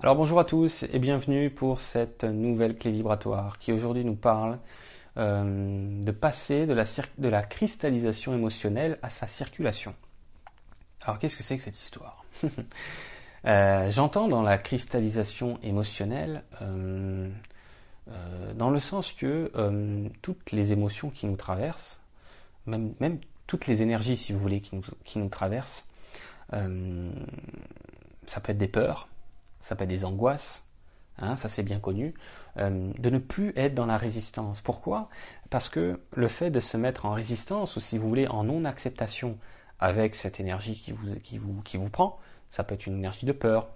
Alors bonjour à tous et bienvenue pour cette nouvelle clé vibratoire qui aujourd'hui nous parle euh, de passer de la, cristallisation émotionnelle à sa circulation. Alors qu'est-ce que c'est que cette histoire? Euh, J'entends dans la cristallisation émotionnelle euh, dans le sens que toutes les émotions qui nous traversent, même, toutes les énergies si vous voulez qui nous traversent, ça peut être des peurs, ça peut être des angoisses, hein, ça c'est bien connu, euh, de ne plus être dans la résistance. Pourquoi? Parce que le fait de se mettre en résistance, ou si vous voulez en non-acceptation avec cette énergie qui vous, prend, ça peut être une énergie de peur,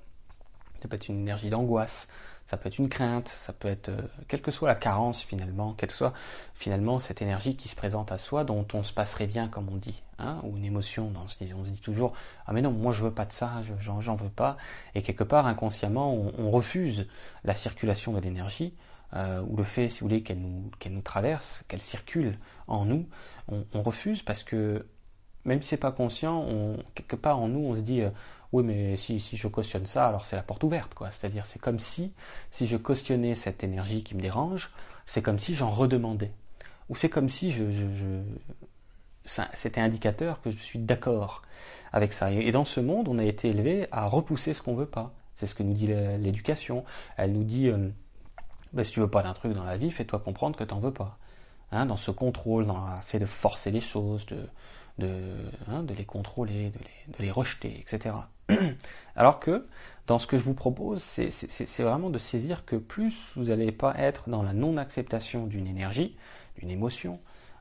ça peut être une énergie d'angoisse, ça peut être une crainte, ça peut être, euh, quelle que soit la carence finalement, quelle que soit finalement cette énergie qui se présente à soi, dont on se passerait bien comme on dit, hein, ou une émotion, on se, dit, toujours ah mais non moi je veux pas de ça, j'en veux pas, et quelque part inconsciemment on, refuse la circulation de l'énergie. Euh, ou le fait, si vous voulez, qu'elle nous, nous traverse, qu'elle circule en nous, on, refuse parce que même si c'est pas conscient, on, quelque part en nous, on se dit euh, oui, mais si, si je cautionne ça, alors c'est la porte ouverte. C'est-à-dire, c'est comme si, si je cautionnais cette énergie qui me dérange, c'est comme si j'en redemandais. Ou c'est comme si je... c'était indicateur que je suis d'accord avec ça. Et dans ce monde, on a été élevé à repousser ce qu'on veut pas. C'est ce que nous dit l'éducation. Elle nous dit, euh, bah, si tu veux pas d'un truc dans la vie, fais-toi comprendre que tu n'en veux pas. Hein, dans ce contrôle, dans le fait de forcer les choses, de, hein, de les contrôler, de les, de les rejeter, etc. Alors que dans ce que je vous propose, c'est vraiment de saisir que plus vous n'allez pas être dans la non-acceptation d'une énergie, d'une émotion,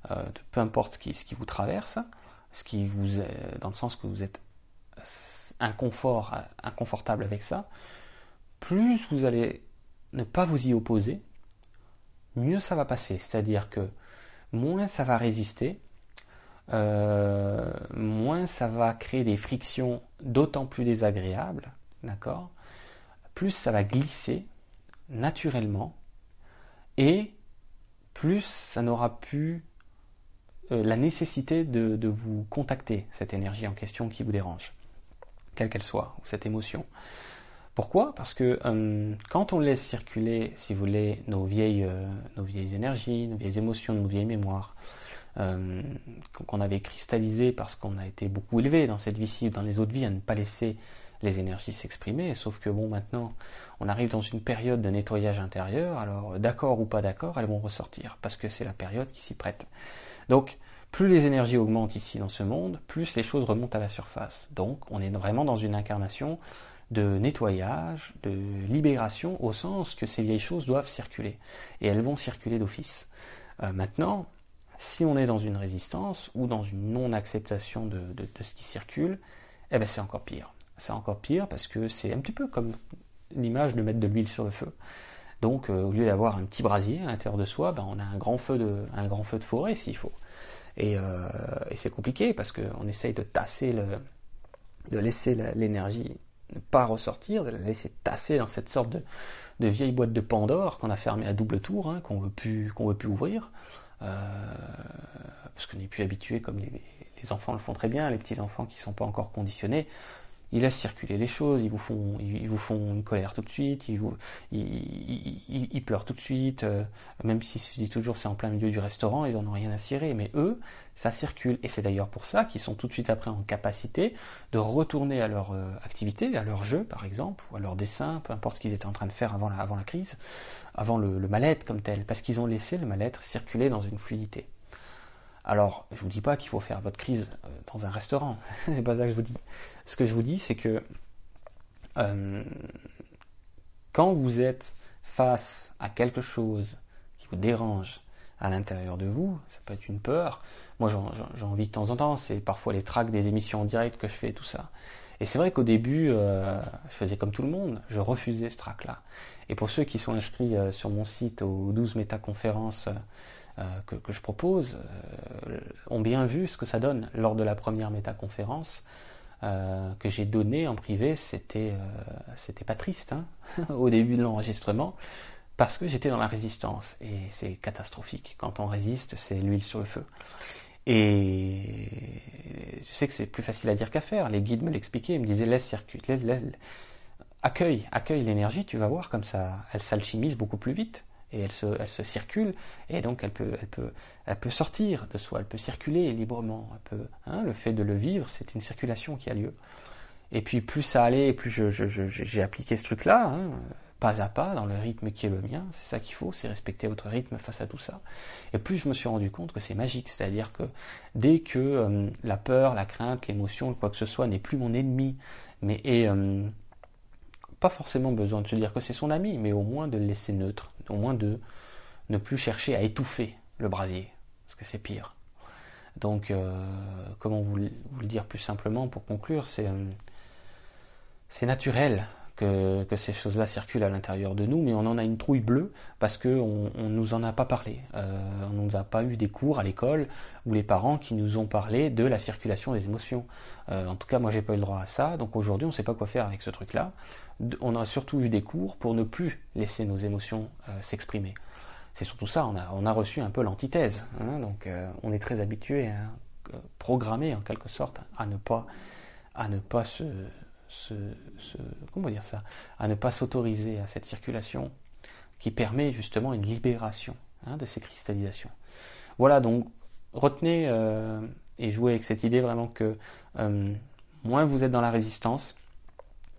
de peu importe ce qui, vous traverse, ce qui vous dans le sens que vous êtes inconfort, inconfortable avec ça, plus vous allez ne pas vous y opposer, mieux ça va passer. C'est-à-dire que moins ça va résister, euh, moins ça va créer des frictions d'autant plus désagréables, d'accord? Plus ça va glisser naturellement et plus ça n'aura euh, la nécessité de, vous contacter, cette énergie en question qui vous dérange, quelle qu'elle soit, ou cette émotion. Pourquoi? Parce que euh, quand on laisse circuler, si vous voulez, nos vieilles, nos vieilles énergies, nos vieilles émotions, nos vieilles mémoires, euh, qu'on avait cristallisé parce qu'on a été beaucoup élevé dans cette vie-ci ou dans les autres vies à ne pas laisser les énergies s'exprimer. Sauf que bon, maintenant, on arrive dans une période de nettoyage intérieur. Alors, d'accord ou pas d'accord, elles vont ressortir parce que c'est la période qui s'y prête. Donc, plus les énergies augmentent ici dans ce monde, plus les choses remontent à la surface. Donc, on est vraiment dans une incarnation de nettoyage, de libération, au sens que ces vieilles choses doivent circuler. Et elles vont circuler d'office. Euh, maintenant, si on est dans une résistance ou dans une non-acceptation de, ce qui circule, eh ben c'est encore pire. C'est encore pire parce que c'est un petit peu comme l'image de mettre de l'huile sur le feu. Donc euh, au lieu d'avoir un petit brasier à l'intérieur de soi, ben, on a un grand feu de, un grand feu de forêt s'il faut. Et, euh, c'est compliqué parce qu'on essaye de tasser le, de laisser l'énergie ne pas ressortir, de la laisser tasser dans cette sorte de, vieille boîte de Pandore qu'on a fermée à double tour, hein, qu'on veut plus qu'on veut plus ouvrir. Euh, parce qu'on n'est plus habitué comme les, enfants le font très bien, les petits enfants qui ne sont pas encore conditionnés, ils laissent circuler les choses, ils vous font, une colère tout de suite, ils, vous, pleurent tout de suite, euh, même si je dis toujours c'est en plein milieu du restaurant, ils n'en ont rien à cirer, mais eux, ça circule. Et c'est d'ailleurs pour ça qu'ils sont tout de suite après en capacité de retourner à leur euh, activité, à leur jeu par exemple, ou à leur dessin, peu importe ce qu'ils étaient en train de faire avant la, crise, avant le, le mal-être comme tel, parce qu'ils ont laissé le mal-être circuler dans une fluidité. Alors, je vous dis pas qu'il faut faire votre crise dans un restaurant, c'est pas ça que je vous dis. Ce que je vous dis, c'est que euh, quand vous êtes face à quelque chose qui vous dérange à l'intérieur de vous, ça peut être une peur. Moi, j'en vis de temps en temps. C'est parfois les tracks des émissions en direct que je fais, tout ça. Et c'est vrai qu'au début, euh, je faisais comme tout le monde, je refusais ce track-là. Et pour ceux qui sont inscrits sur mon site aux 12 métaconférences euh, que, je propose euh, ont bien vu ce que ça donne. Lors de la première métaconférence euh, que j'ai donnée en privé, c'était c'était pas triste hein, au début de l'enregistrement parce que j'étais dans la résistance et c'est catastrophique. Quand on résiste, c'est l'huile sur le feu. Et je sais que c'est plus facile à dire qu'à faire. Les guides me l'expliquaient, ils me disaient laisse circuler, accueille, accueille l'énergie, tu vas voir comme ça, elle s'alchimise beaucoup plus vite et elle se, circule et donc elle peut, sortir de soi, elle peut circuler librement. Hein, le fait de le vivre, c'est une circulation qui a lieu. Et puis plus ça allait, plus j'ai appliqué ce truc-là, hein, pas à pas, dans le rythme qui est le mien. C'est ça qu'il faut, c'est respecter votre rythme face à tout ça. Et plus je me suis rendu compte que c'est magique, c'est-à-dire que dès que euh, la peur, la crainte, l'émotion, quoi que ce soit n'est plus mon ennemi, mais est euh, pas forcément besoin de se dire que c'est son ami, mais au moins de le laisser neutre, au moins de ne plus chercher à étouffer le brasier, parce que c'est pire. Donc, euh, comment vous, le dire plus simplement pour conclure, c'est c'est naturel que, ces choses-là circulent à l'intérieur de nous, mais on en a une trouille bleue parce qu'on ne nous en a pas parlé. Euh, on nous a pas eu des cours à l'école ou les parents qui nous ont parlé de la circulation des émotions. Euh, en tout cas, moi, j'ai pas eu le droit à ça, donc aujourd'hui, on ne sait pas quoi faire avec ce truc-là. On a surtout eu des cours pour ne plus laisser nos émotions euh, s'exprimer. C'est surtout ça, on a, reçu un peu l'antithèse. Hein, donc, on est très habitué, hein, programmé en quelque sorte, à ne pas, se comment dire ça, à ne pas s'autoriser à cette circulation qui permet justement une libération hein, de ces cristallisations. Voilà, donc retenez euh, et jouez avec cette idée vraiment que euh, moins vous êtes dans la résistance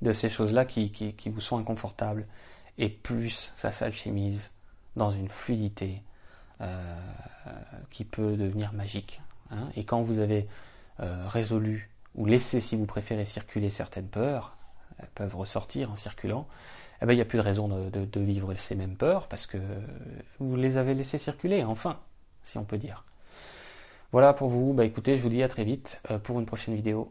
de ces choses-là qui, vous sont inconfortables, et plus ça s'alchimise dans une fluidité euh, qui peut devenir magique. Hein. Et quand vous avez résolu ou laisser, si vous préférez, circuler certaines peurs, elles peuvent ressortir en circulant, eh ben, il n'y a plus de raison de, vivre ces mêmes peurs parce que vous les avez laissées circuler, enfin, si on peut dire. Voilà pour vous, bah écoutez, je vous dis à très vite euh, pour une prochaine vidéo.